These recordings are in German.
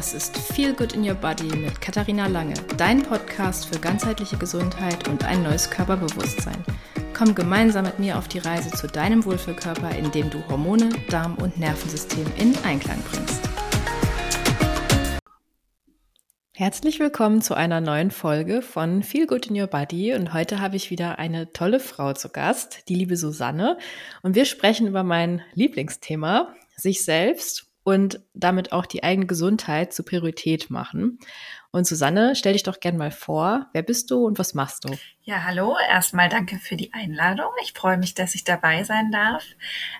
Das ist Feel Good in Your Body mit Katharina Lange, dein Podcast für ganzheitliche Gesundheit und ein neues Körperbewusstsein. Komm gemeinsam mit mir auf die Reise zu deinem Wohlfühlkörper, indem du Hormone, Darm und Nervensystem in Einklang bringst. Herzlich willkommen zu einer neuen Folge von Feel Good in Your Body und heute habe ich wieder eine tolle Frau zu Gast, die liebe Susanne und wir sprechen über mein Lieblingsthema, sich selbst und damit auch die eigene Gesundheit zur Priorität machen. Und Susanne, stell dich doch gern mal vor. Wer bist du und was machst du? Ja, hallo. Erstmal danke für die Einladung. Ich freue mich, dass ich dabei sein darf.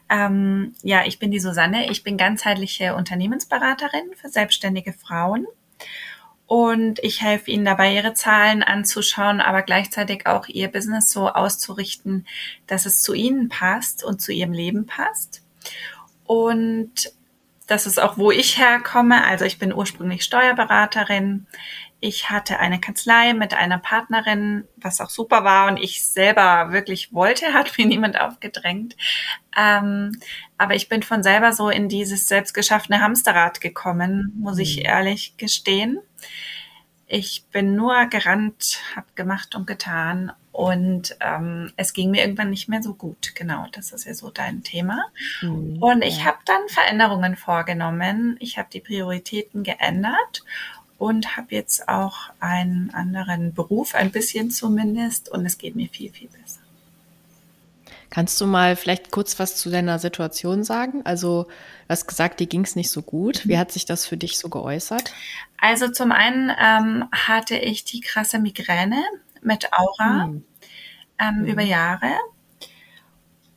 Ähm, ja, ich bin die Susanne. Ich bin ganzheitliche Unternehmensberaterin für selbstständige Frauen und ich helfe ihnen dabei, ihre Zahlen anzuschauen, aber gleichzeitig auch ihr Business so auszurichten, dass es zu ihnen passt und zu ihrem Leben passt. Und das ist auch, wo ich herkomme. Also ich bin ursprünglich Steuerberaterin. Ich hatte eine Kanzlei mit einer Partnerin, was auch super war und ich selber wirklich wollte, hat mir niemand aufgedrängt. Ähm, aber ich bin von selber so in dieses selbstgeschaffene Hamsterrad gekommen, muss ich mhm. ehrlich gestehen. Ich bin nur gerannt, habe gemacht und getan und ähm, es ging mir irgendwann nicht mehr so gut. Genau, das ist ja so dein Thema. Mhm, und ich ja. habe dann Veränderungen vorgenommen. Ich habe die Prioritäten geändert und habe jetzt auch einen anderen Beruf, ein bisschen zumindest, und es geht mir viel, viel besser. Kannst du mal vielleicht kurz was zu deiner Situation sagen? Also, du hast gesagt, dir ging es nicht so gut. Wie mhm. hat sich das für dich so geäußert? Also zum einen ähm, hatte ich die krasse Migräne mit Aura mhm. Ähm, mhm. über Jahre.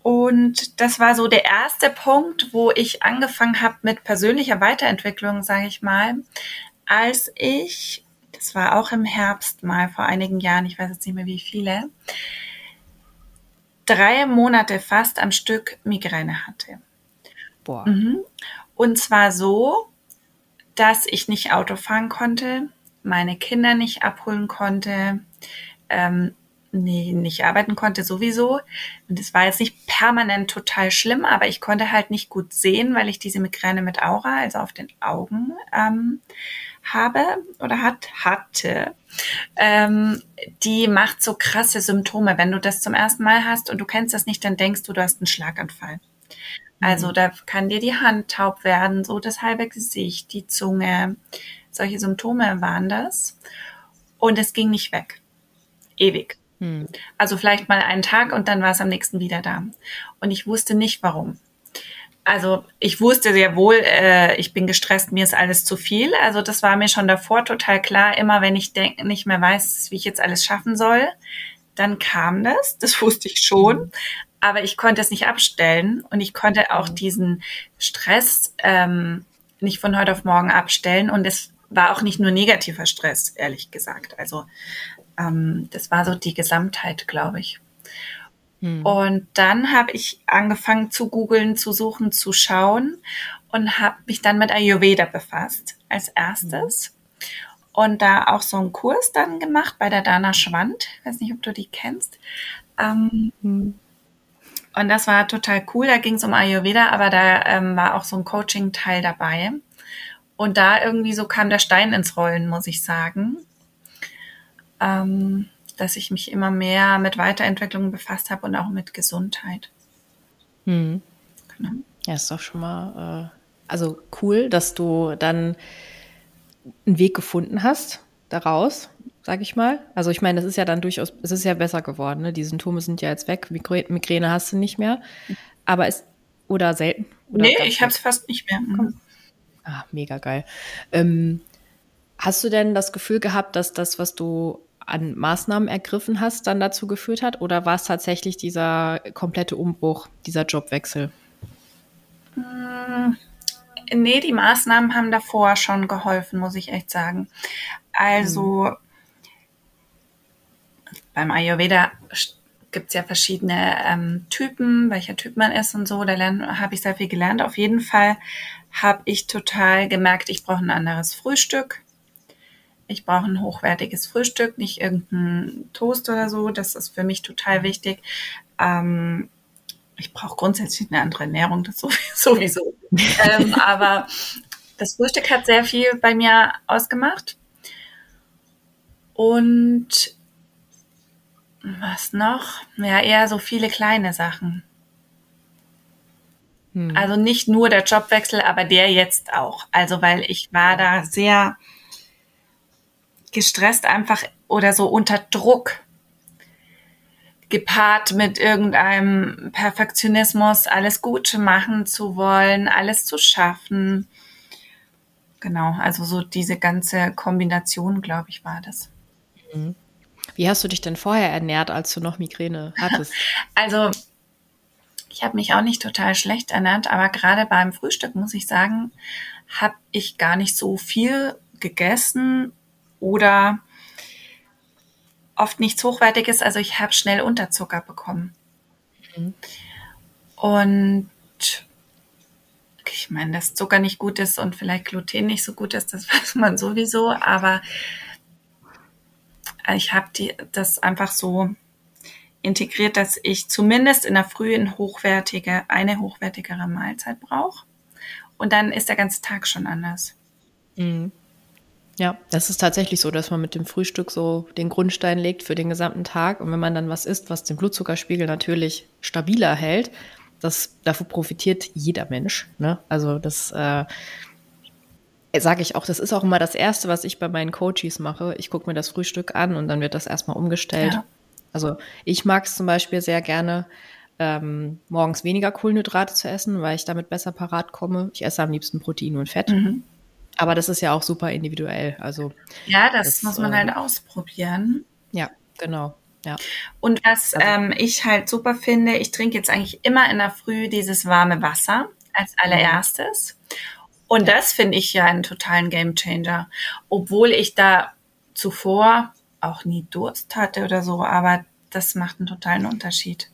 Und das war so der erste Punkt, wo ich angefangen habe mit persönlicher Weiterentwicklung, sage ich mal, als ich, das war auch im Herbst mal vor einigen Jahren, ich weiß jetzt nicht mehr wie viele, drei Monate fast am Stück Migräne hatte. Boah. Mhm. Und zwar so, dass ich nicht Auto fahren konnte, meine Kinder nicht abholen konnte, ähm, nee, nicht arbeiten konnte sowieso. Und es war jetzt nicht permanent total schlimm, aber ich konnte halt nicht gut sehen, weil ich diese Migräne mit Aura, also auf den Augen, ähm, habe oder hat, hatte, ähm, die macht so krasse Symptome. Wenn du das zum ersten Mal hast und du kennst das nicht, dann denkst du, du hast einen Schlaganfall. Also mhm. da kann dir die Hand taub werden, so das halbe Gesicht, die Zunge. Solche Symptome waren das. Und es ging nicht weg. Ewig. Mhm. Also vielleicht mal einen Tag und dann war es am nächsten wieder da. Und ich wusste nicht warum also ich wusste sehr wohl, äh, ich bin gestresst, mir ist alles zu viel. Also das war mir schon davor total klar. Immer wenn ich denk, nicht mehr weiß, wie ich jetzt alles schaffen soll, dann kam das. Das wusste ich schon. Aber ich konnte es nicht abstellen und ich konnte auch mhm. diesen Stress ähm, nicht von heute auf morgen abstellen. Und es war auch nicht nur negativer Stress, ehrlich gesagt. Also ähm, das war so die Gesamtheit, glaube ich. Hm. Und dann habe ich angefangen zu googeln, zu suchen, zu schauen und habe mich dann mit Ayurveda befasst als erstes. Und da auch so einen Kurs dann gemacht bei der Dana Schwand. Ich weiß nicht, ob du die kennst. Ähm, hm. Und das war total cool. Da ging es um Ayurveda, aber da ähm, war auch so ein Coaching-Teil dabei. Und da irgendwie so kam der Stein ins Rollen, muss ich sagen. Ähm, dass ich mich immer mehr mit Weiterentwicklung befasst habe und auch mit Gesundheit. Hm. Genau. Ja, ist doch schon mal äh, also cool, dass du dann einen Weg gefunden hast daraus, sag ich mal. Also ich meine, das ist ja dann durchaus, es ist ja besser geworden. Ne? Die Symptome sind ja jetzt weg, Migräne hast du nicht mehr. Aber es oder selten? Oder nee, ich habe es fast nicht mehr. Mhm. Ah, mega geil. Ähm, hast du denn das Gefühl gehabt, dass das, was du an Maßnahmen ergriffen hast, dann dazu geführt hat? Oder war es tatsächlich dieser komplette Umbruch, dieser Jobwechsel? Hm, nee, die Maßnahmen haben davor schon geholfen, muss ich echt sagen. Also hm. beim Ayurveda gibt es ja verschiedene ähm, Typen, welcher Typ man ist und so. Da habe ich sehr viel gelernt. Auf jeden Fall habe ich total gemerkt, ich brauche ein anderes Frühstück ich brauche ein hochwertiges Frühstück, nicht irgendein Toast oder so. Das ist für mich total wichtig. Ähm, ich brauche grundsätzlich eine andere Ernährung, das sowieso. ähm, aber das Frühstück hat sehr viel bei mir ausgemacht. Und was noch? Ja, eher so viele kleine Sachen. Hm. Also nicht nur der Jobwechsel, aber der jetzt auch. Also weil ich war da sehr gestresst einfach oder so unter Druck gepaart mit irgendeinem Perfektionismus, alles gut machen zu wollen, alles zu schaffen. Genau, also so diese ganze Kombination, glaube ich, war das. Mhm. Wie hast du dich denn vorher ernährt, als du noch Migräne hattest? also ich habe mich auch nicht total schlecht ernährt, aber gerade beim Frühstück muss ich sagen, habe ich gar nicht so viel gegessen oder oft nichts Hochwertiges. Also ich habe schnell Unterzucker bekommen. Mhm. Und ich meine, dass Zucker nicht gut ist und vielleicht Gluten nicht so gut ist, das weiß man sowieso. Aber ich habe das einfach so integriert, dass ich zumindest in der Früh eine hochwertige, eine hochwertigere Mahlzeit brauche. Und dann ist der ganze Tag schon anders. Mhm. Ja, das ist tatsächlich so, dass man mit dem Frühstück so den Grundstein legt für den gesamten Tag. Und wenn man dann was isst, was den Blutzuckerspiegel natürlich stabiler hält, das, davor profitiert jeder Mensch. Ne? Also das äh, sage ich auch, das ist auch immer das Erste, was ich bei meinen Coaches mache. Ich gucke mir das Frühstück an und dann wird das erstmal umgestellt. Ja. Also ich mag es zum Beispiel sehr gerne, ähm, morgens weniger Kohlenhydrate zu essen, weil ich damit besser parat komme. Ich esse am liebsten Protein und Fett. Mhm. Aber das ist ja auch super individuell. Also ja, das, das muss man äh, halt ausprobieren. Ja, genau. Ja. Und was also, ähm, ich halt super finde, ich trinke jetzt eigentlich immer in der Früh dieses warme Wasser als allererstes. Und das finde ich ja einen totalen Gamechanger. Obwohl ich da zuvor auch nie Durst hatte oder so, aber das macht einen totalen Unterschied.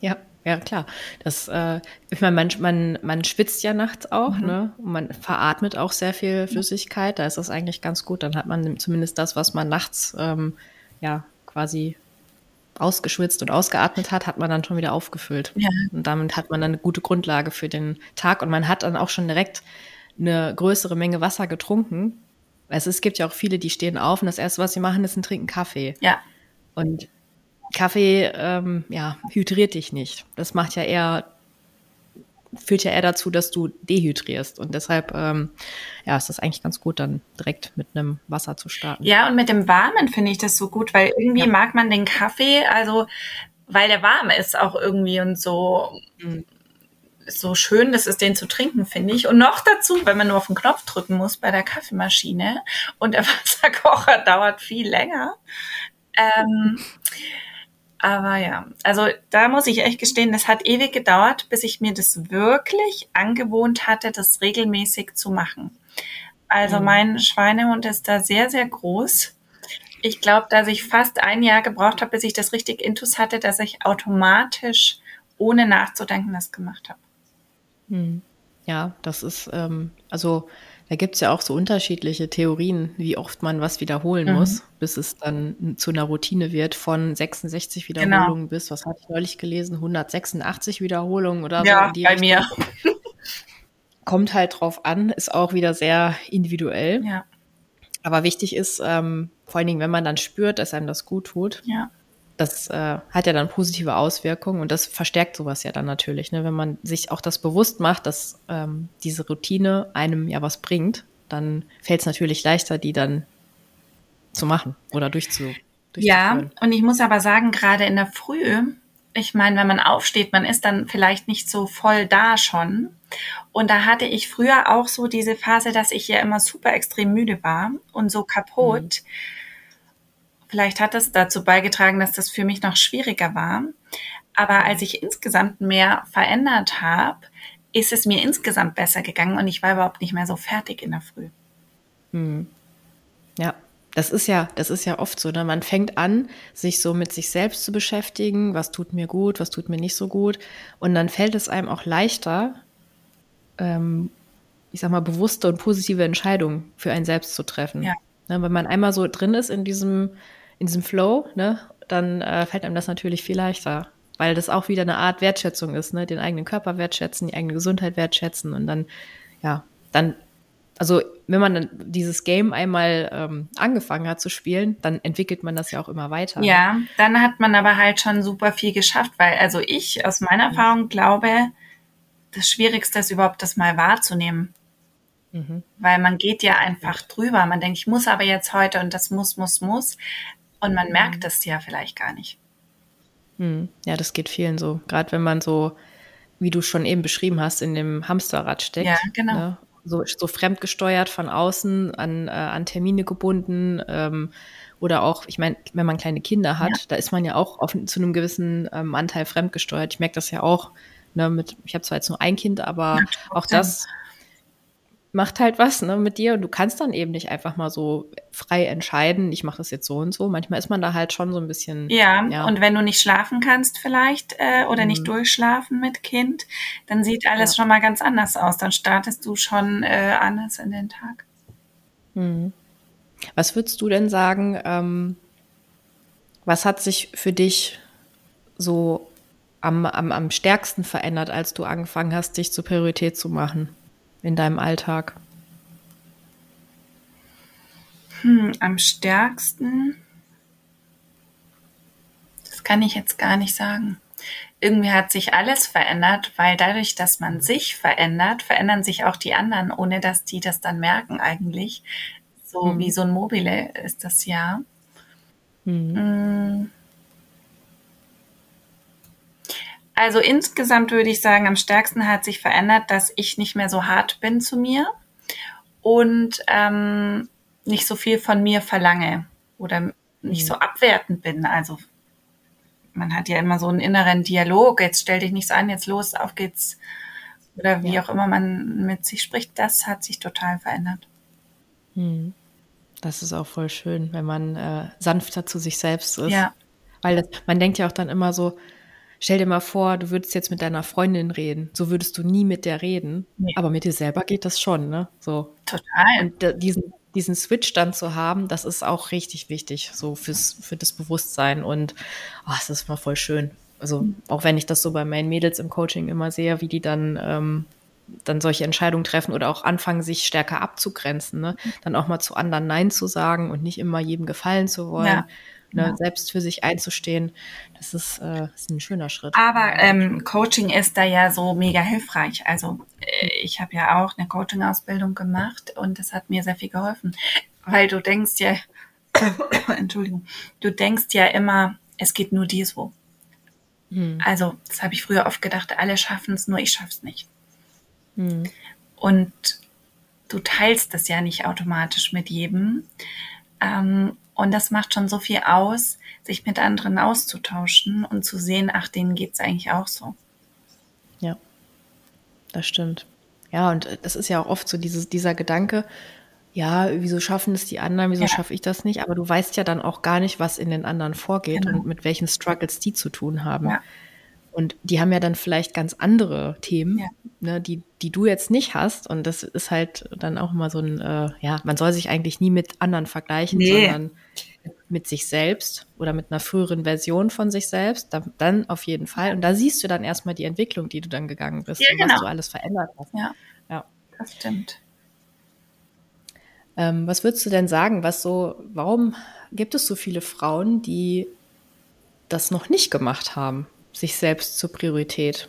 Ja, ja, klar. Das, äh, ich meine, man, man, man schwitzt ja nachts auch, mhm. ne? Und man veratmet auch sehr viel Flüssigkeit. Da ist das eigentlich ganz gut. Dann hat man zumindest das, was man nachts ähm, ja quasi ausgeschwitzt und ausgeatmet hat, hat man dann schon wieder aufgefüllt. Ja. Und damit hat man dann eine gute Grundlage für den Tag und man hat dann auch schon direkt eine größere Menge Wasser getrunken, also es gibt ja auch viele, die stehen auf und das Erste, was sie machen, ist ein Trinken Kaffee. Ja. Und Kaffee, ähm, ja, hydriert dich nicht. Das macht ja eher, führt ja eher dazu, dass du dehydrierst. Und deshalb, ähm, ja, ist das eigentlich ganz gut, dann direkt mit einem Wasser zu starten. Ja, und mit dem Warmen finde ich das so gut, weil irgendwie ja. mag man den Kaffee, also weil der warm ist auch irgendwie und so. Mhm so schön das ist, den zu trinken, finde ich. Und noch dazu, wenn man nur auf den Knopf drücken muss bei der Kaffeemaschine und der Wasserkocher dauert viel länger. Ähm, aber ja, also da muss ich echt gestehen, das hat ewig gedauert, bis ich mir das wirklich angewohnt hatte, das regelmäßig zu machen. Also mhm. mein Schweinehund ist da sehr, sehr groß. Ich glaube, dass ich fast ein Jahr gebraucht habe, bis ich das richtig intus hatte, dass ich automatisch, ohne nachzudenken, das gemacht habe. Hm. Ja, das ist, ähm, also da gibt es ja auch so unterschiedliche Theorien, wie oft man was wiederholen mhm. muss, bis es dann zu einer Routine wird von 66 genau. Wiederholungen genau. bis, was hatte ich neulich gelesen, 186 Wiederholungen oder ja, so. Ja, bei mir. Kommt halt drauf an, ist auch wieder sehr individuell. Ja. Aber wichtig ist, ähm, vor allen Dingen, wenn man dann spürt, dass einem das gut tut, ja das äh, hat ja dann positive Auswirkungen und das verstärkt sowas ja dann natürlich, ne? wenn man sich auch das bewusst macht, dass ähm, diese Routine einem ja was bringt, dann fällt es natürlich leichter, die dann zu machen oder durchzu. Ja, und ich muss aber sagen, gerade in der Früh, ich meine, wenn man aufsteht, man ist dann vielleicht nicht so voll da schon. Und da hatte ich früher auch so diese Phase, dass ich ja immer super extrem müde war und so kaputt. Mhm Vielleicht hat das dazu beigetragen, dass das für mich noch schwieriger war. Aber als ich insgesamt mehr verändert habe, ist es mir insgesamt besser gegangen und ich war überhaupt nicht mehr so fertig in der Früh. Hm. Ja, das ist ja, das ist ja oft so. Ne? Man fängt an, sich so mit sich selbst zu beschäftigen, was tut mir gut, was tut mir nicht so gut. Und dann fällt es einem auch leichter, ähm, ich sag mal, bewusste und positive Entscheidungen für einen selbst zu treffen. Ja. Ne? Wenn man einmal so drin ist in diesem, in diesem Flow, ne, dann äh, fällt einem das natürlich viel leichter, weil das auch wieder eine Art Wertschätzung ist, ne, den eigenen Körper wertschätzen, die eigene Gesundheit wertschätzen und dann, ja, dann also wenn man dann dieses Game einmal ähm, angefangen hat zu spielen, dann entwickelt man das ja auch immer weiter. Ne? Ja, dann hat man aber halt schon super viel geschafft, weil also ich aus meiner Erfahrung glaube, das Schwierigste ist überhaupt das mal wahrzunehmen. Mhm. Weil man geht ja einfach drüber. Man denkt, ich muss aber jetzt heute und das muss, muss, muss. Und man merkt es ja vielleicht gar nicht. Mhm. Ja, das geht vielen so. Gerade wenn man so, wie du schon eben beschrieben hast, in dem Hamsterrad steckt. Ja, genau. Ne? So, so fremdgesteuert von außen, an, äh, an Termine gebunden. Ähm, oder auch, ich meine, wenn man kleine Kinder hat, ja. da ist man ja auch auf, zu einem gewissen ähm, Anteil fremdgesteuert. Ich merke das ja auch. Ne, mit, ich habe zwar jetzt nur ein Kind, aber ja, auch das macht halt was ne, mit dir und du kannst dann eben nicht einfach mal so frei entscheiden, ich mache das jetzt so und so. Manchmal ist man da halt schon so ein bisschen. Ja, ja. und wenn du nicht schlafen kannst vielleicht äh, oder mhm. nicht durchschlafen mit Kind, dann sieht alles ja. schon mal ganz anders aus. Dann startest du schon äh, anders in den Tag. Mhm. Was würdest du denn sagen, ähm, was hat sich für dich so am, am, am stärksten verändert, als du angefangen hast, dich zur Priorität zu machen? In deinem Alltag? Hm, am stärksten, das kann ich jetzt gar nicht sagen. Irgendwie hat sich alles verändert, weil dadurch, dass man sich verändert, verändern sich auch die anderen, ohne dass die das dann merken eigentlich. So mhm. wie so ein Mobile ist das ja. Mhm. Hm. Also insgesamt würde ich sagen, am stärksten hat sich verändert, dass ich nicht mehr so hart bin zu mir und ähm, nicht so viel von mir verlange oder nicht so mhm. abwertend bin. Also man hat ja immer so einen inneren Dialog, jetzt stell dich nicht so an, jetzt los, auf geht's. Oder wie ja. auch immer man mit sich spricht, das hat sich total verändert. Mhm. Das ist auch voll schön, wenn man äh, sanfter zu sich selbst ist. Ja. Weil das, man denkt ja auch dann immer so, Stell dir mal vor, du würdest jetzt mit deiner Freundin reden. So würdest du nie mit der reden. Nee. Aber mit dir selber geht das schon, ne? So. Total. Und diesen, diesen Switch dann zu haben, das ist auch richtig wichtig, so fürs, für das Bewusstsein. Und oh, es ist mal voll schön. Also, mhm. auch wenn ich das so bei meinen Mädels im Coaching immer sehe, wie die dann, ähm, dann solche Entscheidungen treffen oder auch anfangen, sich stärker abzugrenzen, ne? Mhm. Dann auch mal zu anderen Nein zu sagen und nicht immer jedem gefallen zu wollen. Ja ne, ja. selbst für sich einzustehen, das ist, äh, ist ein schöner Schritt. Aber ähm, Coaching ist da ja so mega hilfreich. Also äh, ich habe ja auch eine Coaching-Ausbildung gemacht und das hat mir sehr viel geholfen, weil du denkst ja, Entschuldigung, du denkst ja immer, es geht nur dir so. Hm. Also das habe ich früher oft gedacht, alle schaffen es, nur ich schaff's nicht. Hm. Und du teilst das ja nicht automatisch mit jedem. Ähm, und das macht schon so viel aus, sich mit anderen auszutauschen und zu sehen, ach, denen geht es eigentlich auch so. Ja, das stimmt. Ja, und das ist ja auch oft so dieses, dieser Gedanke, ja, wieso schaffen es die anderen, wieso ja. schaffe ich das nicht? Aber du weißt ja dann auch gar nicht, was in den anderen vorgeht genau. und mit welchen Struggles die zu tun haben. Ja. Und die haben ja dann vielleicht ganz andere Themen, ja. ne, die, die du jetzt nicht hast. Und das ist halt dann auch immer so ein, äh, ja, man soll sich eigentlich nie mit anderen vergleichen, nee. sondern mit sich selbst oder mit einer früheren Version von sich selbst, dann, dann auf jeden Fall. Und da siehst du dann erstmal die Entwicklung, die du dann gegangen bist ja, und genau. was du alles verändert hast. Ja, ja. das stimmt. Ähm, was würdest du denn sagen, was so, warum gibt es so viele Frauen, die das noch nicht gemacht haben? sich selbst zur Priorität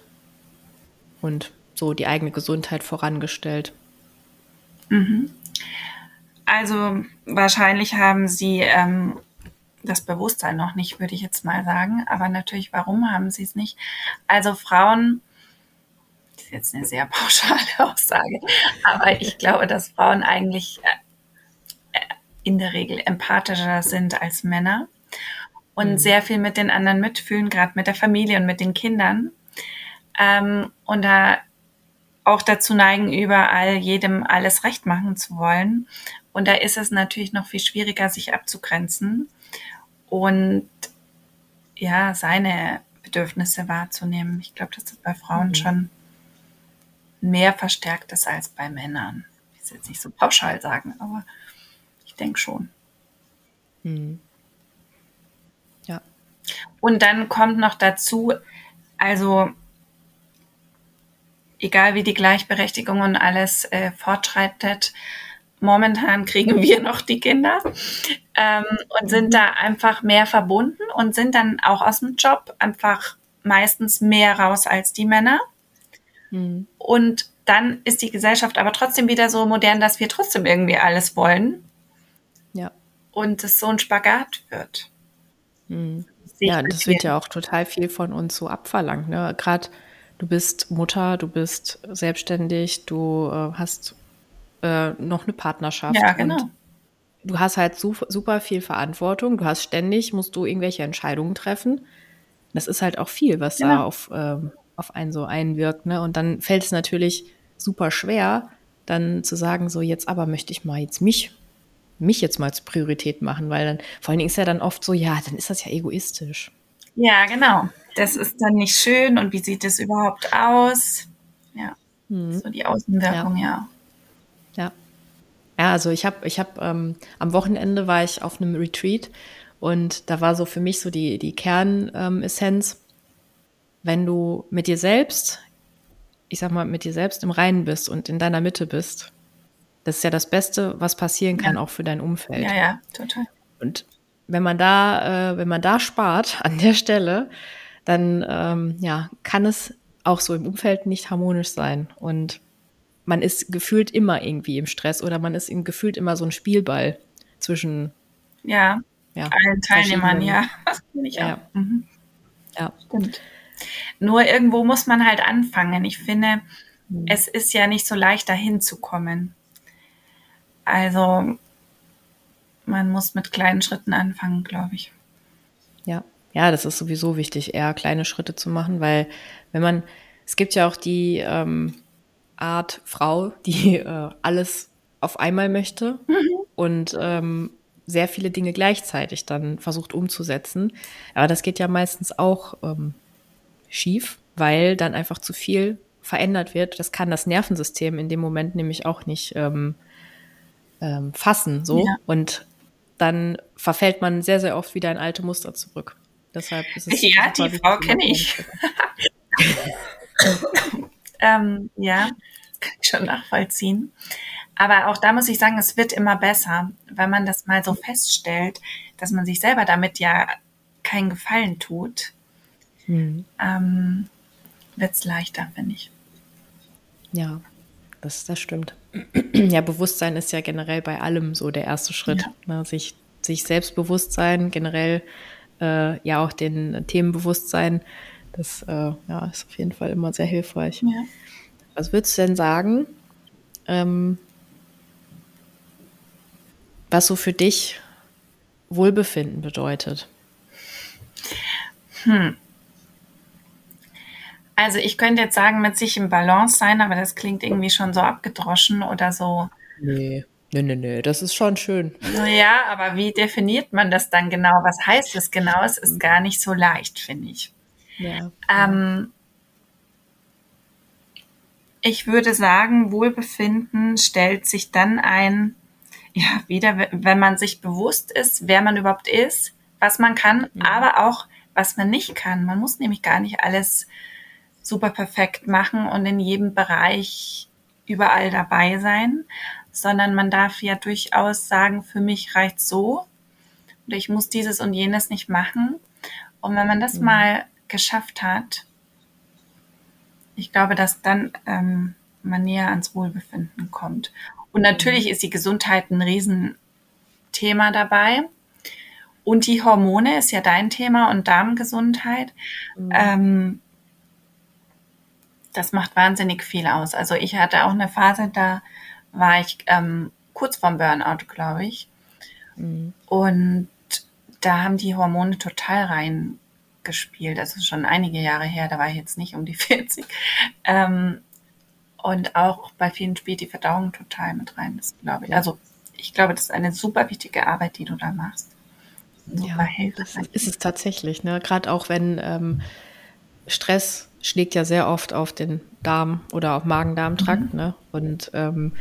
und so die eigene Gesundheit vorangestellt. Mhm. Also wahrscheinlich haben sie ähm, das Bewusstsein noch nicht, würde ich jetzt mal sagen. Aber natürlich, warum haben sie es nicht? Also Frauen, das ist jetzt eine sehr pauschale Aussage, aber ich glaube, dass Frauen eigentlich äh, in der Regel empathischer sind als Männer und mhm. sehr viel mit den anderen mitfühlen, gerade mit der Familie und mit den Kindern. Ähm, und da auch dazu neigen, überall jedem alles recht machen zu wollen. Und da ist es natürlich noch viel schwieriger, sich abzugrenzen und ja, seine Bedürfnisse wahrzunehmen. Ich glaube, dass das bei Frauen mhm. schon mehr verstärkt ist als bei Männern. Ich will jetzt nicht so pauschal sagen, aber ich denke schon. Mhm. Und dann kommt noch dazu, also egal wie die Gleichberechtigung und alles äh, fortschreitet, momentan kriegen wir noch die Kinder ähm, und sind da einfach mehr verbunden und sind dann auch aus dem Job einfach meistens mehr raus als die Männer. Mhm. Und dann ist die Gesellschaft aber trotzdem wieder so modern, dass wir trotzdem irgendwie alles wollen. Ja. Und es so ein Spagat wird. Mhm. Ja, das wird ja auch total viel von uns so abverlangt. Ne? Gerade du bist Mutter, du bist selbstständig, du äh, hast äh, noch eine Partnerschaft. Ja, genau. du hast halt super, super viel Verantwortung. Du hast ständig, musst du irgendwelche Entscheidungen treffen. Das ist halt auch viel, was ja. da auf, ähm, auf einen so einwirkt. Ne? Und dann fällt es natürlich super schwer, dann zu sagen, so jetzt aber möchte ich mal jetzt mich, mich jetzt mal als Priorität machen, weil dann, vor allen Dingen ist ja dann oft so, ja, dann ist das ja egoistisch. Ja, genau. Das ist dann nicht schön und wie sieht es überhaupt aus? Ja, hm. so die Außenwirkung, ja. ja. Ja. Ja, also ich habe, ich habe ähm, am Wochenende war ich auf einem Retreat und da war so für mich so die, die Kernessenz, ähm, wenn du mit dir selbst, ich sag mal, mit dir selbst im Reinen bist und in deiner Mitte bist, das ist ja das Beste, was passieren kann, ja. auch für dein Umfeld. Ja, ja, total. Und wenn man da, äh, wenn man da spart an der Stelle, dann ähm, ja, kann es auch so im Umfeld nicht harmonisch sein. Und man ist gefühlt immer irgendwie im Stress oder man ist ihm gefühlt immer so ein Spielball zwischen ja, ja allen Teilnehmern, ja. Das ich ja. auch. Mhm. Ja. Stimmt. Nur irgendwo muss man halt anfangen. Ich finde, mhm. es ist ja nicht so leicht, dahin zu kommen. Also man muss mit kleinen Schritten anfangen, glaube ich. Ja, ja, das ist sowieso wichtig, eher kleine Schritte zu machen, weil wenn man, es gibt ja auch die ähm, Art Frau, die äh, alles auf einmal möchte mhm. und ähm, sehr viele Dinge gleichzeitig dann versucht umzusetzen. Aber das geht ja meistens auch ähm, schief, weil dann einfach zu viel verändert wird. Das kann das Nervensystem in dem Moment nämlich auch nicht ähm, ähm, fassen. So. Ja. Und dann verfällt man sehr, sehr oft wieder in alte Muster zurück. Deshalb ist es ja, die Frau kenne ich. ähm, ja, kann ich schon nachvollziehen. Aber auch da muss ich sagen, es wird immer besser, wenn man das mal so feststellt, dass man sich selber damit ja keinen Gefallen tut. Mhm. Ähm, wird es leichter, finde ich. Ja, das, das stimmt. ja, Bewusstsein ist ja generell bei allem so der erste Schritt. Ja. Ne? Sich, sich Selbstbewusstsein, generell äh, ja auch den Themenbewusstsein, das äh, ja, ist auf jeden Fall immer sehr hilfreich. Ja. Was würdest du denn sagen, ähm, was so für dich Wohlbefinden bedeutet? Hm. Also ich könnte jetzt sagen, mit sich im Balance sein, aber das klingt irgendwie schon so abgedroschen oder so. Nee. Nee, nee, nee, das ist schon schön. Ja, aber wie definiert man das dann genau? Was heißt das genau? Es ist gar nicht so leicht, finde ich. Ja. Ähm, ich würde sagen, Wohlbefinden stellt sich dann ein, ja, wieder, wenn man sich bewusst ist, wer man überhaupt ist, was man kann, mhm. aber auch, was man nicht kann. Man muss nämlich gar nicht alles super perfekt machen und in jedem Bereich überall dabei sein, sondern man darf ja durchaus sagen, für mich reicht so oder ich muss dieses und jenes nicht machen. Und wenn man das mhm. mal geschafft hat, ich glaube, dass dann ähm, man näher ans Wohlbefinden kommt. Und natürlich ist die Gesundheit ein Riesenthema dabei. Und die Hormone ist ja dein Thema und Darmgesundheit. Mhm. Ähm, das macht wahnsinnig viel aus. Also ich hatte auch eine Phase, da war ich ähm, kurz vorm Burnout, glaube ich. Mhm. Und da haben die Hormone total rein gespielt. Also schon einige Jahre her, da war ich jetzt nicht um die 40. Ähm, und auch bei vielen spielt die Verdauung total mit rein, das glaube ich. Also ich glaube, das ist eine super wichtige Arbeit, die du da machst. Super ja, das ist es tatsächlich. Ne? Gerade auch wenn ähm, Stress schlägt ja sehr oft auf den Darm oder auf Magen-Darm-Trakt. Mhm. Ne? Und ähm,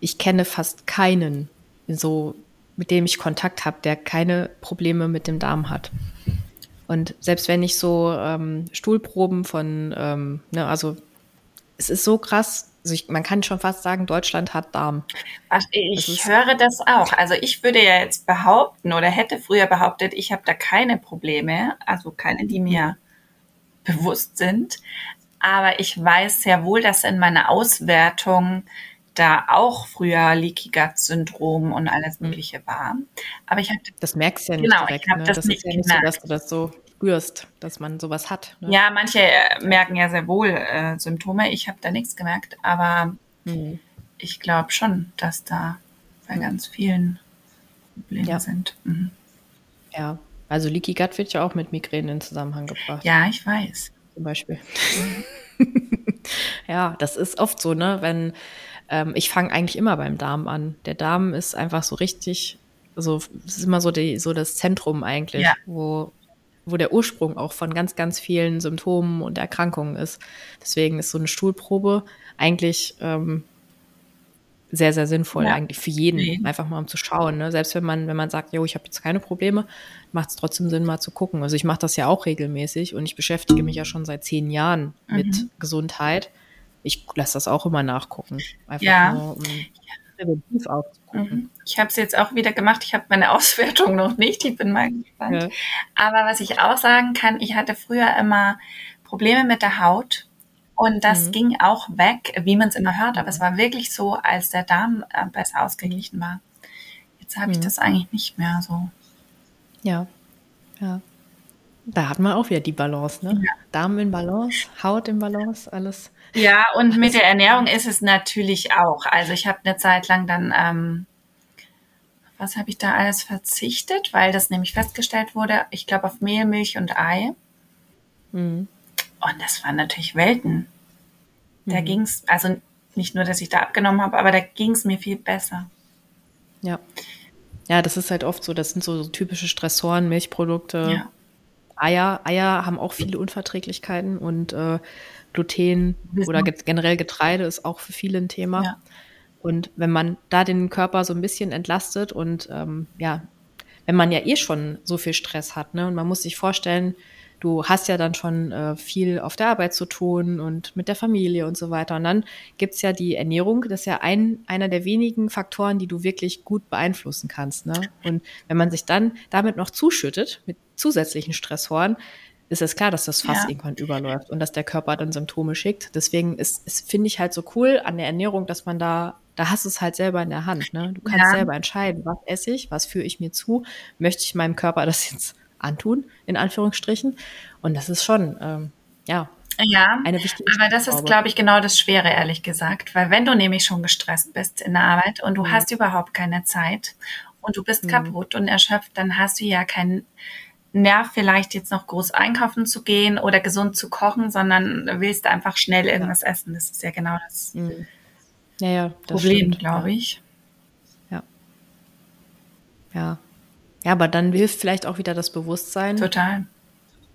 ich kenne fast keinen, so mit dem ich Kontakt habe, der keine Probleme mit dem Darm hat. Und selbst wenn ich so ähm, Stuhlproben von, ähm, ne, also es ist so krass. Also ich, man kann schon fast sagen, Deutschland hat Darm. Ich das höre das auch. Also ich würde ja jetzt behaupten oder hätte früher behauptet, ich habe da keine Probleme, also keine, die mir bewusst sind. Aber ich weiß sehr wohl, dass in meiner Auswertung da auch früher Leaky Gut Syndrom und alles mhm. Mögliche war. Aber ich habe das merkst du ja nicht genau, direkt. Ich ne? das, das nicht ist ja nicht so, dass du das so spürst, dass man sowas hat. Ne? Ja, manche äh, merken ja sehr wohl äh, Symptome. Ich habe da nichts gemerkt, aber mhm. ich glaube schon, dass da bei mhm. ganz vielen Probleme ja. sind. Mhm. Ja, also Leaky Gut wird ja auch mit Migräne in Zusammenhang gebracht. Ja, ich weiß. Zum Beispiel. ja, das ist oft so, ne? Wenn ähm, ich fange eigentlich immer beim Darm an. Der Darm ist einfach so richtig, so es ist immer so die, so das Zentrum eigentlich, ja. wo wo der Ursprung auch von ganz, ganz vielen Symptomen und Erkrankungen ist. Deswegen ist so eine Stuhlprobe eigentlich ähm, sehr, sehr sinnvoll, ja. eigentlich für jeden, nee. einfach mal um zu schauen. Ne? Selbst wenn man, wenn man sagt, jo, ich habe jetzt keine Probleme, macht es trotzdem Sinn, mal zu gucken. Also ich mache das ja auch regelmäßig und ich beschäftige mich ja schon seit zehn Jahren mhm. mit Gesundheit. Ich lasse das auch immer nachgucken. Einfach ja. nur, um präventiv aufzugucken. Mhm. Ich habe es jetzt auch wieder gemacht. Ich habe meine Auswertung noch nicht. Ich bin mal gespannt. Ja. Aber was ich auch sagen kann, ich hatte früher immer Probleme mit der Haut. Und das mhm. ging auch weg, wie man es immer hört. Aber es war wirklich so, als der Darm äh, besser ausgeglichen war. Jetzt habe ich mhm. das eigentlich nicht mehr so. Ja, ja. Da hat man auch wieder die Balance, ne? Ja. Darm in Balance, Haut in Balance, alles. Ja, und mit der Ernährung ist es natürlich auch. Also ich habe eine Zeit lang dann, ähm, was habe ich da alles verzichtet, weil das nämlich festgestellt wurde, ich glaube auf Mehl, Milch und Ei. Mhm. Und das waren natürlich Welten. Da mhm. ging es, also nicht nur, dass ich da abgenommen habe, aber da ging es mir viel besser. Ja. Ja, das ist halt oft so, das sind so typische Stressoren, Milchprodukte, ja. Eier. Eier haben auch viele Unverträglichkeiten und äh, Gluten oder generell Getreide ist auch für viele ein Thema. Ja. Und wenn man da den Körper so ein bisschen entlastet und ähm, ja, wenn man ja eh schon so viel Stress hat, ne, und man muss sich vorstellen, du hast ja dann schon äh, viel auf der Arbeit zu tun und mit der Familie und so weiter. Und dann gibt's ja die Ernährung, das ist ja ein, einer der wenigen Faktoren, die du wirklich gut beeinflussen kannst. Ne? Und wenn man sich dann damit noch zuschüttet, mit zusätzlichen Stressoren, ist es klar, dass das Fass ja. irgendwann überläuft und dass der Körper dann Symptome schickt. Deswegen ist, ist finde ich halt so cool an der Ernährung, dass man da, da hast du es halt selber in der Hand. Ne? Du kannst ja. selber entscheiden, was esse ich, was führe ich mir zu, möchte ich meinem Körper das jetzt antun, in Anführungsstrichen. Und das ist schon, ähm, ja, ja, eine wichtige aber das ist, glaube ich, genau das Schwere, ehrlich gesagt. Weil wenn du nämlich schon gestresst bist in der Arbeit und du mhm. hast überhaupt keine Zeit und du bist mhm. kaputt und erschöpft, dann hast du ja keinen Nerv, vielleicht jetzt noch groß einkaufen zu gehen oder gesund zu kochen, sondern willst einfach schnell irgendwas ja. essen. Das ist ja genau das mhm. ja, ja, das Problem, glaube ich. Ja. Ja. Ja, aber dann hilft vielleicht auch wieder das Bewusstsein. Total.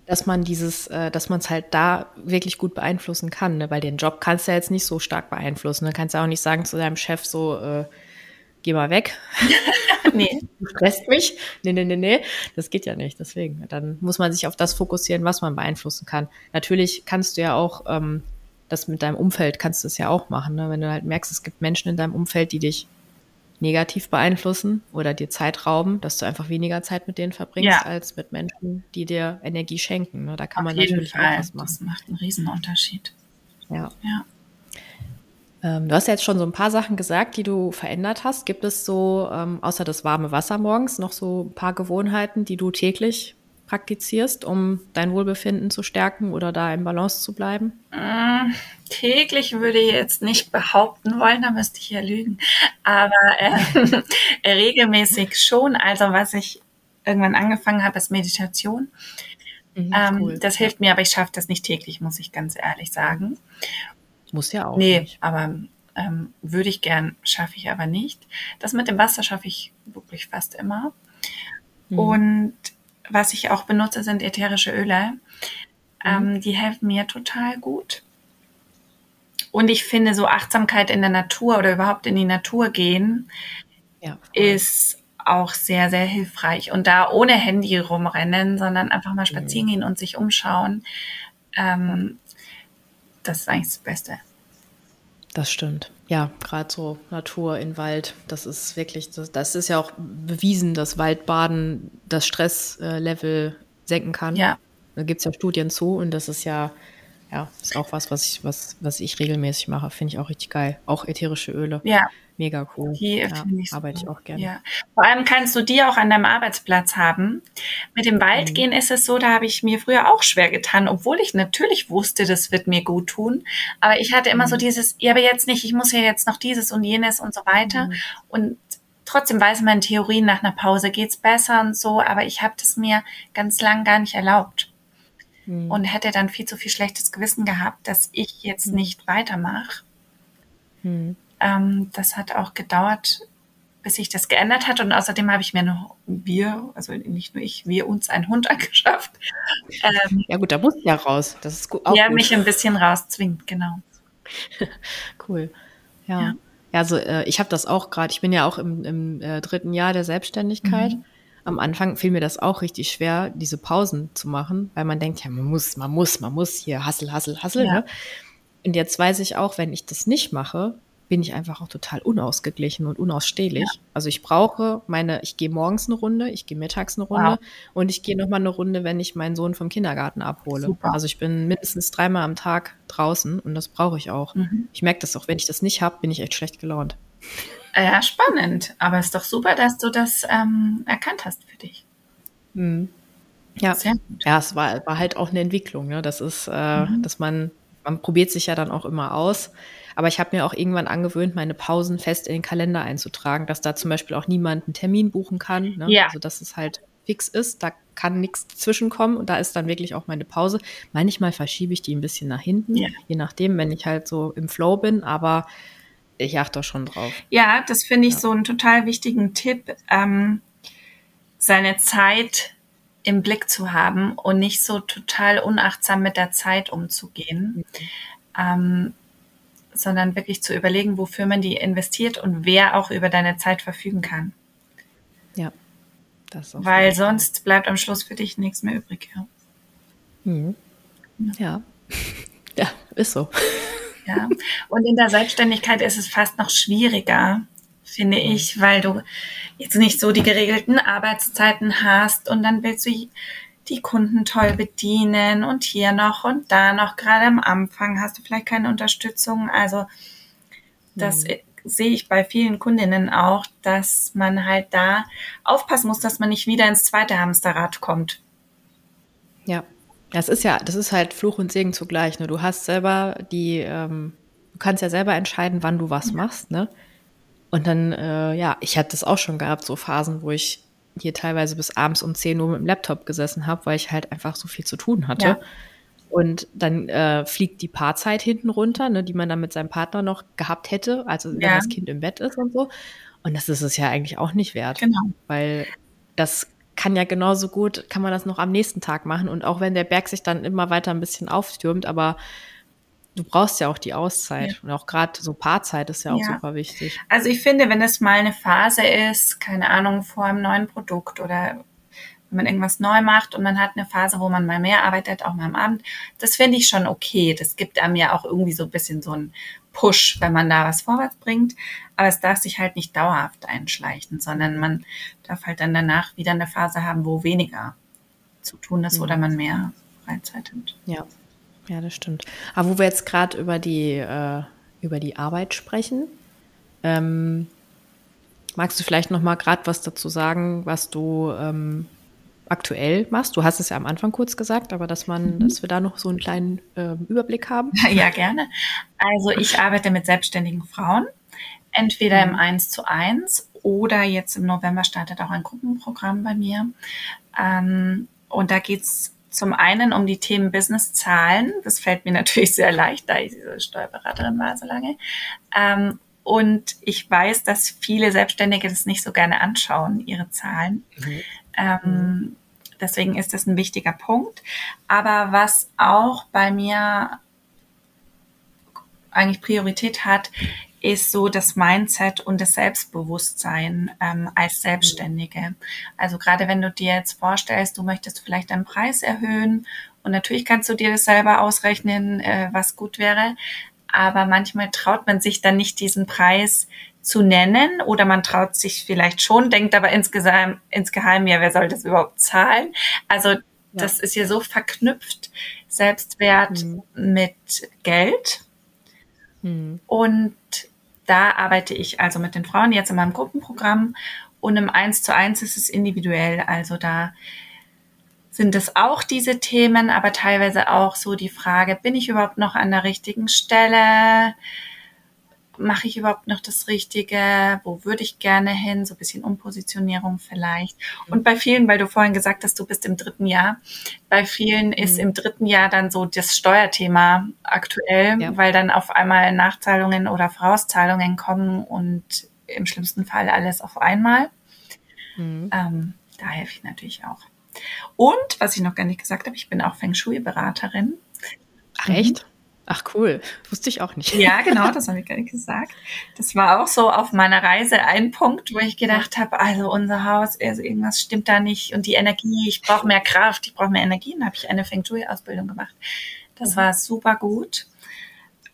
Dass man dieses, äh, dass man es halt da wirklich gut beeinflussen kann, ne? weil den Job kannst du ja jetzt nicht so stark beeinflussen. Du kannst ja auch nicht sagen zu deinem Chef so, äh, geh mal weg. nee. Du stresst mich. Nee, nee, nee, nee. Das geht ja nicht. Deswegen, dann muss man sich auf das fokussieren, was man beeinflussen kann. Natürlich kannst du ja auch ähm, das mit deinem Umfeld kannst du es ja auch machen. Ne? Wenn du halt merkst, es gibt Menschen in deinem Umfeld, die dich negativ beeinflussen oder dir Zeit rauben, dass du einfach weniger Zeit mit denen verbringst, ja. als mit Menschen, die dir Energie schenken. Ne? Da kann Auf man natürlich Fall. auch was machen. Das macht einen Riesenunterschied. Ja. ja. Ähm, du hast ja jetzt schon so ein paar Sachen gesagt, die du verändert hast. Gibt es so, ähm, außer das warme Wasser morgens, noch so ein paar Gewohnheiten, die du täglich praktizierst, um dein Wohlbefinden zu stärken oder da im Balance zu bleiben? Äh, täglich würde ich jetzt nicht behaupten wollen, da müsste ich ja lügen. Aber äh, regelmäßig schon. Also was ich irgendwann angefangen habe, ist Meditation. Mhm, ähm, cool. Das hilft mir, aber ich schaffe das nicht täglich, muss ich ganz ehrlich sagen. Muss ja auch. Nee, nicht. aber ähm, würde ich gern, schaffe ich aber nicht. Das mit dem Wasser schaffe ich wirklich fast immer. Mhm. Und was ich auch benutze, sind ätherische Öle. Ähm, mhm. Die helfen mir total gut. Und ich finde, so Achtsamkeit in der Natur oder überhaupt in die Natur gehen, ja, ist auch sehr, sehr hilfreich. Und da ohne Handy rumrennen, sondern einfach mal spazieren mhm. gehen und sich umschauen, ähm, das ist eigentlich das Beste. Das stimmt. Ja, gerade so Natur in Wald, das ist wirklich, das, das, ist ja auch bewiesen, dass Waldbaden das Stresslevel senken kann. Ja. Da gibt es ja Studien zu und das ist ja, ja, ist auch was, was ich, was, was ich regelmäßig mache. Finde ich auch richtig geil. Auch ätherische Öle. Ja, Mega cool. Die ja, ich arbeite ich auch gerne. Ja. Vor allem kannst du die auch an deinem Arbeitsplatz haben. Mit dem Waldgehen mhm. ist es so, da habe ich mir früher auch schwer getan, obwohl ich natürlich wusste, das wird mir gut tun. Aber ich hatte immer mhm. so dieses, ja, aber jetzt nicht, ich muss ja jetzt noch dieses und jenes und so weiter. Mhm. Und trotzdem weiß man in Theorien, nach einer Pause geht's besser und so, aber ich habe das mir ganz lang gar nicht erlaubt. Mhm. Und hätte dann viel zu viel schlechtes Gewissen gehabt, dass ich jetzt mhm. nicht weitermache. Mhm. Ähm, das hat auch gedauert, bis sich das geändert hat. Und außerdem habe ich mir noch wir, also nicht nur ich, wir uns einen Hund angeschafft. Ähm, ja gut, da muss ja raus. Das ist gut, auch ja, gut. mich ein bisschen rauszwingt, genau. cool. Ja. ja. Ja, also äh, ich habe das auch gerade, ich bin ja auch im, im äh, dritten Jahr der Selbstständigkeit. Mhm. Am Anfang fiel mir das auch richtig schwer, diese Pausen zu machen, weil man denkt, ja, man muss, man muss, man muss hier hassel, hassel, hassel. Ja. Ne? Und jetzt weiß ich auch, wenn ich das nicht mache, bin ich einfach auch total unausgeglichen und unausstehlich. Ja. Also ich brauche meine, ich gehe morgens eine Runde, ich gehe mittags eine Runde wow. und ich gehe nochmal eine Runde, wenn ich meinen Sohn vom Kindergarten abhole. Super. Also ich bin mindestens dreimal am Tag draußen und das brauche ich auch. Mhm. Ich merke das auch, wenn ich das nicht habe, bin ich echt schlecht gelaunt. Ja, spannend. Aber es ist doch super, dass du das ähm, erkannt hast für dich. Mhm. Ja. ja, es war, war halt auch eine Entwicklung. Ne? Das ist, äh, mhm. dass man, man probiert sich ja dann auch immer aus. Aber ich habe mir auch irgendwann angewöhnt, meine Pausen fest in den Kalender einzutragen, dass da zum Beispiel auch niemand einen Termin buchen kann. Ne? Ja. Also dass es halt fix ist, da kann nichts zwischenkommen und da ist dann wirklich auch meine Pause. Manchmal verschiebe ich die ein bisschen nach hinten, ja. je nachdem, wenn ich halt so im Flow bin, aber ich achte schon drauf. Ja, das finde ich ja. so einen total wichtigen Tipp, ähm, seine Zeit im Blick zu haben und nicht so total unachtsam mit der Zeit umzugehen. Mhm. Ähm, sondern wirklich zu überlegen, wofür man die investiert und wer auch über deine Zeit verfügen kann. Ja. Das auch Weil sonst bleibt am Schluss für dich nichts mehr übrig. Ja. Mhm. Ja. ja, ist so. Ja. Und in der Selbstständigkeit ist es fast noch schwieriger, finde mhm. ich, weil du jetzt nicht so die geregelten Arbeitszeiten hast und dann willst du die Kunden toll bedienen und hier noch und da noch. Gerade am Anfang hast du vielleicht keine Unterstützung. Also das mhm. sehe ich bei vielen Kundinnen auch, dass man halt da aufpassen muss, dass man nicht wieder ins zweite Hamsterrad kommt. Ja, das ist ja, das ist halt Fluch und Segen zugleich. Ne? Du hast selber die, ähm, du kannst ja selber entscheiden, wann du was machst, ne? Und dann, äh, ja, ich hatte das auch schon gehabt, so Phasen, wo ich hier teilweise bis abends um 10 Uhr mit dem Laptop gesessen habe, weil ich halt einfach so viel zu tun hatte. Ja. Und dann äh, fliegt die Paarzeit hinten runter, ne, die man dann mit seinem Partner noch gehabt hätte, also wenn ja. das Kind im Bett ist und so. Und das ist es ja eigentlich auch nicht wert. Genau. Weil das kann ja genauso gut, kann man das noch am nächsten Tag machen. Und auch wenn der Berg sich dann immer weiter ein bisschen auftürmt, aber du brauchst ja auch die Auszeit. Ja. Und auch gerade so Paarzeit ist ja auch ja. super wichtig. Also ich finde, wenn es mal eine Phase ist, keine Ahnung, vor einem neuen Produkt oder wenn man irgendwas neu macht und man hat eine Phase, wo man mal mehr arbeitet, auch mal am Abend, das finde ich schon okay. Das gibt einem ja auch irgendwie so ein bisschen so einen Push, wenn man da was vorwärts bringt. Aber es darf sich halt nicht dauerhaft einschleichen, sondern man darf halt dann danach wieder eine Phase haben, wo weniger zu tun ist mhm. oder man mehr Freizeit hat. Ja. Ja, das stimmt. Aber wo wir jetzt gerade über die äh, über die Arbeit sprechen, ähm, magst du vielleicht noch mal gerade was dazu sagen, was du ähm, aktuell machst? Du hast es ja am Anfang kurz gesagt, aber dass man, mhm. dass wir da noch so einen kleinen äh, Überblick haben. Ja, gerne. Also ich arbeite mit selbstständigen Frauen, entweder mhm. im 1 zu 1 oder jetzt im November startet auch ein Gruppenprogramm bei mir. Ähm, und da geht's zum einen um die Themen Business-Zahlen. Das fällt mir natürlich sehr leicht, da ich diese Steuerberaterin war so lange. Ähm, und ich weiß, dass viele Selbstständige das nicht so gerne anschauen, ihre Zahlen. Mhm. Ähm, deswegen ist das ein wichtiger Punkt. Aber was auch bei mir eigentlich Priorität hat, ist so das Mindset und das Selbstbewusstsein ähm, als Selbstständige. Also gerade wenn du dir jetzt vorstellst, du möchtest vielleicht deinen Preis erhöhen und natürlich kannst du dir das selber ausrechnen, äh, was gut wäre. aber manchmal traut man sich dann nicht diesen Preis zu nennen oder man traut sich vielleicht schon, denkt aber insgesamt, insgeheim, ja, wer soll das überhaupt zahlen? Also das ist ja so verknüpft, Selbstwert mhm. mit Geld. Mhm. Und da arbeite ich also mit den Frauen jetzt in meinem Gruppenprogramm und im Eins zu eins ist es individuell. Also da sind es auch diese Themen, aber teilweise auch so die Frage, bin ich überhaupt noch an der richtigen Stelle? Mache ich überhaupt noch das Richtige? Wo würde ich gerne hin? So ein bisschen Umpositionierung vielleicht. Mhm. Und bei vielen, weil du vorhin gesagt hast, du bist im dritten Jahr, bei vielen mhm. ist im dritten Jahr dann so das Steuerthema aktuell, ja. weil dann auf einmal Nachzahlungen oder Vorauszahlungen kommen und im schlimmsten Fall alles auf einmal. Mhm. Ähm, da helfe ich natürlich auch. Und was ich noch gar nicht gesagt habe, ich bin auch Feng Shui-Beraterin. Ach, echt? Ach cool, wusste ich auch nicht. Ja, genau, das habe ich nicht gesagt. Das war auch so auf meiner Reise ein Punkt, wo ich gedacht habe, also unser Haus, also irgendwas stimmt da nicht und die Energie, ich brauche mehr Kraft, ich brauche mehr Energie. Dann habe ich eine Feng Shui-Ausbildung gemacht. Das mhm. war super gut.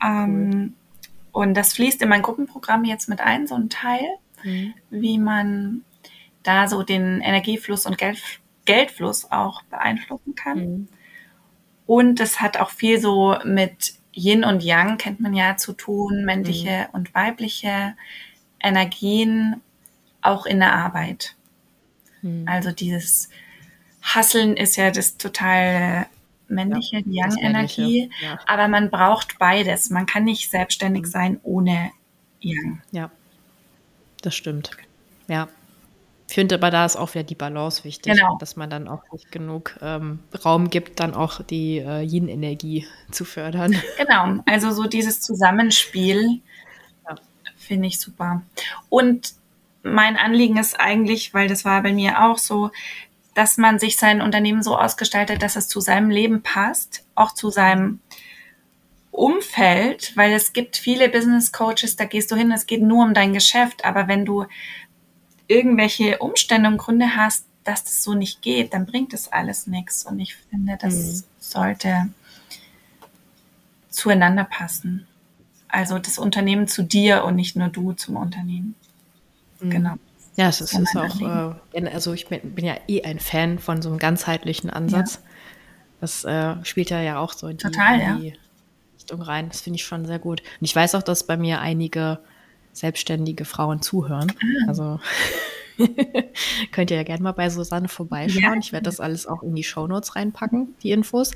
Ähm, und das fließt in mein Gruppenprogramm jetzt mit ein, so ein Teil, mhm. wie man da so den Energiefluss und Geld, Geldfluss auch beeinflussen kann. Mhm. Und es hat auch viel so mit Yin und Yang kennt man ja zu tun, männliche mhm. und weibliche Energien auch in der Arbeit. Mhm. Also dieses Hasseln ist ja das total männliche, ja, Yang-Energie, ja. aber man braucht beides. Man kann nicht selbstständig mhm. sein ohne Yang. Ja, das stimmt. Ja, ich finde aber da ist auch wieder die Balance wichtig, genau. dass man dann auch nicht genug ähm, Raum gibt, dann auch die äh, Yin-Energie zu fördern. Genau, also so dieses Zusammenspiel ja. finde ich super. Und mein Anliegen ist eigentlich, weil das war bei mir auch so, dass man sich sein Unternehmen so ausgestaltet, dass es zu seinem Leben passt, auch zu seinem Umfeld, weil es gibt viele Business Coaches, da gehst du hin, es geht nur um dein Geschäft, aber wenn du irgendwelche Umstände und Gründe hast, dass das so nicht geht, dann bringt das alles nichts. Und ich finde, das mhm. sollte zueinander passen. Also das Unternehmen zu dir und nicht nur du zum Unternehmen. Mhm. Genau. Ja, es ist, ist auch, äh, also ich bin, bin, ja eh ein Fan von so einem ganzheitlichen Ansatz. Ja. Das äh, spielt ja ja auch so in die, Total, in die ja. Richtung rein. Das finde ich schon sehr gut. Und ich weiß auch, dass bei mir einige selbstständige Frauen zuhören. Ah. Also könnt ihr ja gerne mal bei Susanne vorbeischauen. Ja. Ich werde das alles auch in die Shownotes reinpacken, die Infos.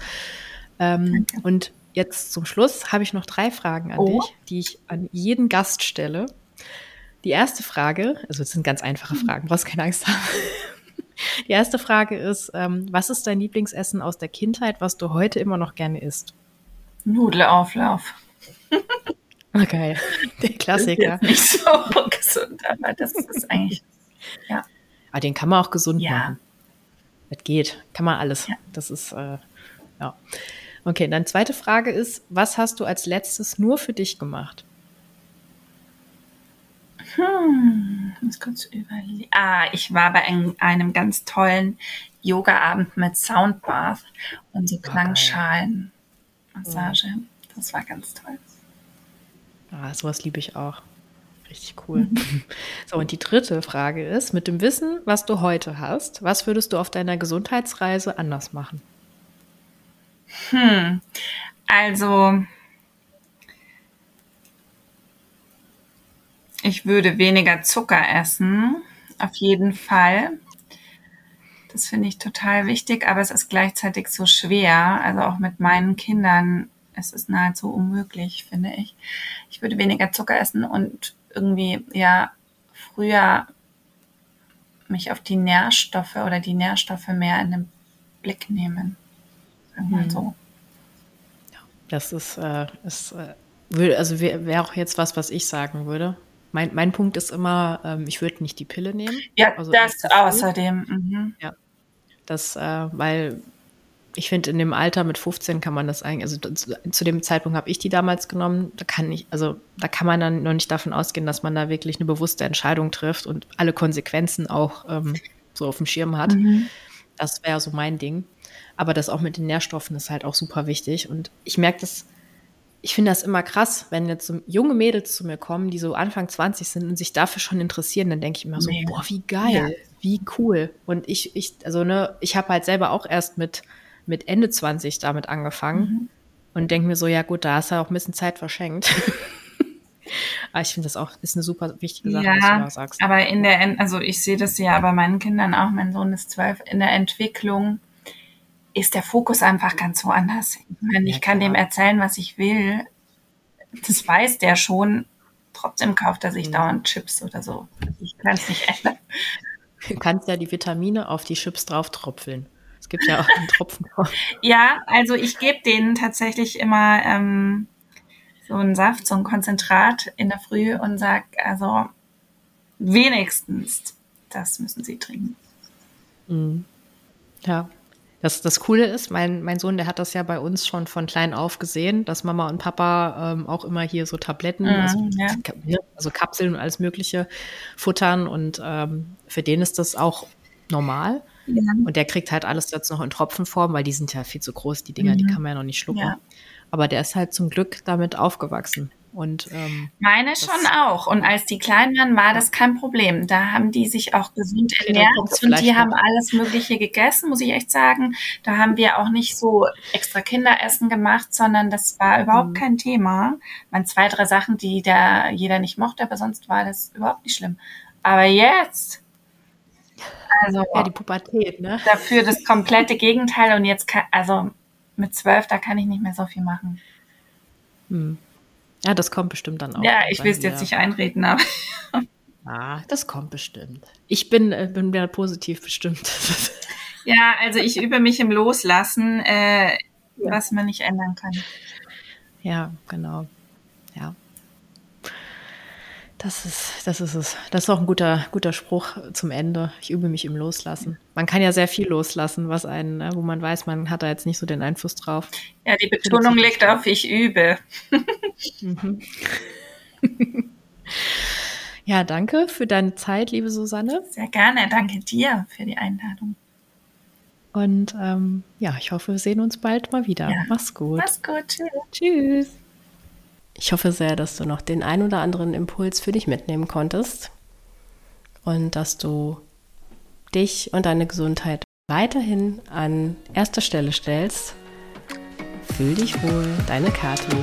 Ähm, und jetzt zum Schluss habe ich noch drei Fragen an oh. dich, die ich an jeden Gast stelle. Die erste Frage, also es sind ganz einfache mhm. Fragen, brauchst keine Angst haben. Die erste Frage ist, ähm, was ist dein Lieblingsessen aus der Kindheit, was du heute immer noch gerne isst? Nudelauflauf. Ah, geil. Der Klassiker. Ist nicht so gesund, aber das ist eigentlich, ja. Aber ah, den kann man auch gesund ja. machen. Das geht. Kann man alles. Ja. Das ist, äh, ja. Okay, dann zweite Frage ist, was hast du als letztes nur für dich gemacht? Hm, muss kurz überlegen. Ah, ich war bei einem, einem ganz tollen Yoga-Abend mit Soundbath und so Klangschalen-Massage. Das war ganz toll. Ah, sowas liebe ich auch. Richtig cool. So, und die dritte Frage ist, mit dem Wissen, was du heute hast, was würdest du auf deiner Gesundheitsreise anders machen? Hm, also ich würde weniger Zucker essen, auf jeden Fall. Das finde ich total wichtig, aber es ist gleichzeitig so schwer. Also auch mit meinen Kindern es ist nahezu unmöglich, finde ich. Ich würde weniger Zucker essen und irgendwie ja früher mich auf die Nährstoffe oder die Nährstoffe mehr in den Blick nehmen. Sagen wir hm. so. Das ist, äh, ist äh, also wäre wär auch jetzt was, was ich sagen würde. Mein, mein Punkt ist immer, ähm, ich würde nicht die Pille nehmen. Ja, also das außerdem. Mhm. Ja, das, äh, weil ich finde, in dem Alter mit 15 kann man das eigentlich, also zu, zu dem Zeitpunkt habe ich die damals genommen, da kann ich, also da kann man dann noch nicht davon ausgehen, dass man da wirklich eine bewusste Entscheidung trifft und alle Konsequenzen auch ähm, so auf dem Schirm hat. Mhm. Das wäre so mein Ding. Aber das auch mit den Nährstoffen ist halt auch super wichtig. Und ich merke das ich finde das immer krass, wenn jetzt so junge Mädels zu mir kommen, die so Anfang 20 sind und sich dafür schon interessieren, dann denke ich immer so, boah, wie geil, ja. wie cool. Und ich, ich, also ne, ich habe halt selber auch erst mit, mit Ende 20 damit angefangen mhm. und denke mir so, ja gut, da hast du auch ein bisschen Zeit verschenkt. aber ich finde das auch, ist eine super wichtige Sache, ja, was du da sagst. Aber in der, also ich sehe das ja bei meinen Kindern auch, mein Sohn ist zwölf, in der Entwicklung ist der Fokus einfach ganz woanders. Ich meine, ich kann dem erzählen, was ich will. Das weiß der schon. Trotzdem kauft er sich mhm. dauernd Chips oder so. Ich kann es nicht ändern. Du kannst ja die Vitamine auf die Chips drauf tropfeln. Gibt ja auch einen Tropfen. ja, also ich gebe denen tatsächlich immer ähm, so einen Saft, so ein Konzentrat in der Früh und sag, also wenigstens das müssen sie trinken. Mhm. Ja, das, das Coole ist, mein, mein Sohn, der hat das ja bei uns schon von klein auf gesehen, dass Mama und Papa ähm, auch immer hier so Tabletten, mhm, also, ja. Ne, also, Kapseln und alles Mögliche futtern und ähm, für den ist das auch normal. Ja. Und der kriegt halt alles jetzt noch in Tropfenform, weil die sind ja viel zu groß, die Dinger, mhm. die kann man ja noch nicht schlucken. Ja. Aber der ist halt zum Glück damit aufgewachsen. Und, ähm, Meine schon auch. Und als die klein waren, war das kein Problem. Da haben die sich auch gesund ernährt und die haben alles Mögliche gegessen, muss ich echt sagen. Da haben wir auch nicht so extra Kinderessen gemacht, sondern das war überhaupt mhm. kein Thema. Man zwei, drei Sachen, die da jeder nicht mochte, aber sonst war das überhaupt nicht schlimm. Aber jetzt, also ja, die Pubertät, ne? Dafür das komplette Gegenteil und jetzt kann, also mit zwölf, da kann ich nicht mehr so viel machen. Hm. Ja, das kommt bestimmt dann auch. Ja, ich will es jetzt nicht einreden, aber. Ah, das kommt bestimmt. Ich bin, äh, bin wieder positiv bestimmt. ja, also ich übe mich im Loslassen, äh, ja. was man nicht ändern kann. Ja, genau. Ja. Das ist, das ist es. Das ist auch ein guter, guter Spruch zum Ende. Ich übe mich im Loslassen. Man kann ja sehr viel loslassen, was einen, ne, wo man weiß, man hat da jetzt nicht so den Einfluss drauf. Ja, die Betonung liegt auf ich übe. Mhm. ja, danke für deine Zeit, liebe Susanne. Sehr gerne. Danke dir für die Einladung. Und ähm, ja, ich hoffe, wir sehen uns bald mal wieder. Ja. Mach's gut. Mach's gut. Tschüss. Tschüss. Ich hoffe sehr, dass du noch den ein oder anderen Impuls für dich mitnehmen konntest und dass du dich und deine Gesundheit weiterhin an erster Stelle stellst. Fühl dich wohl, deine Kathi.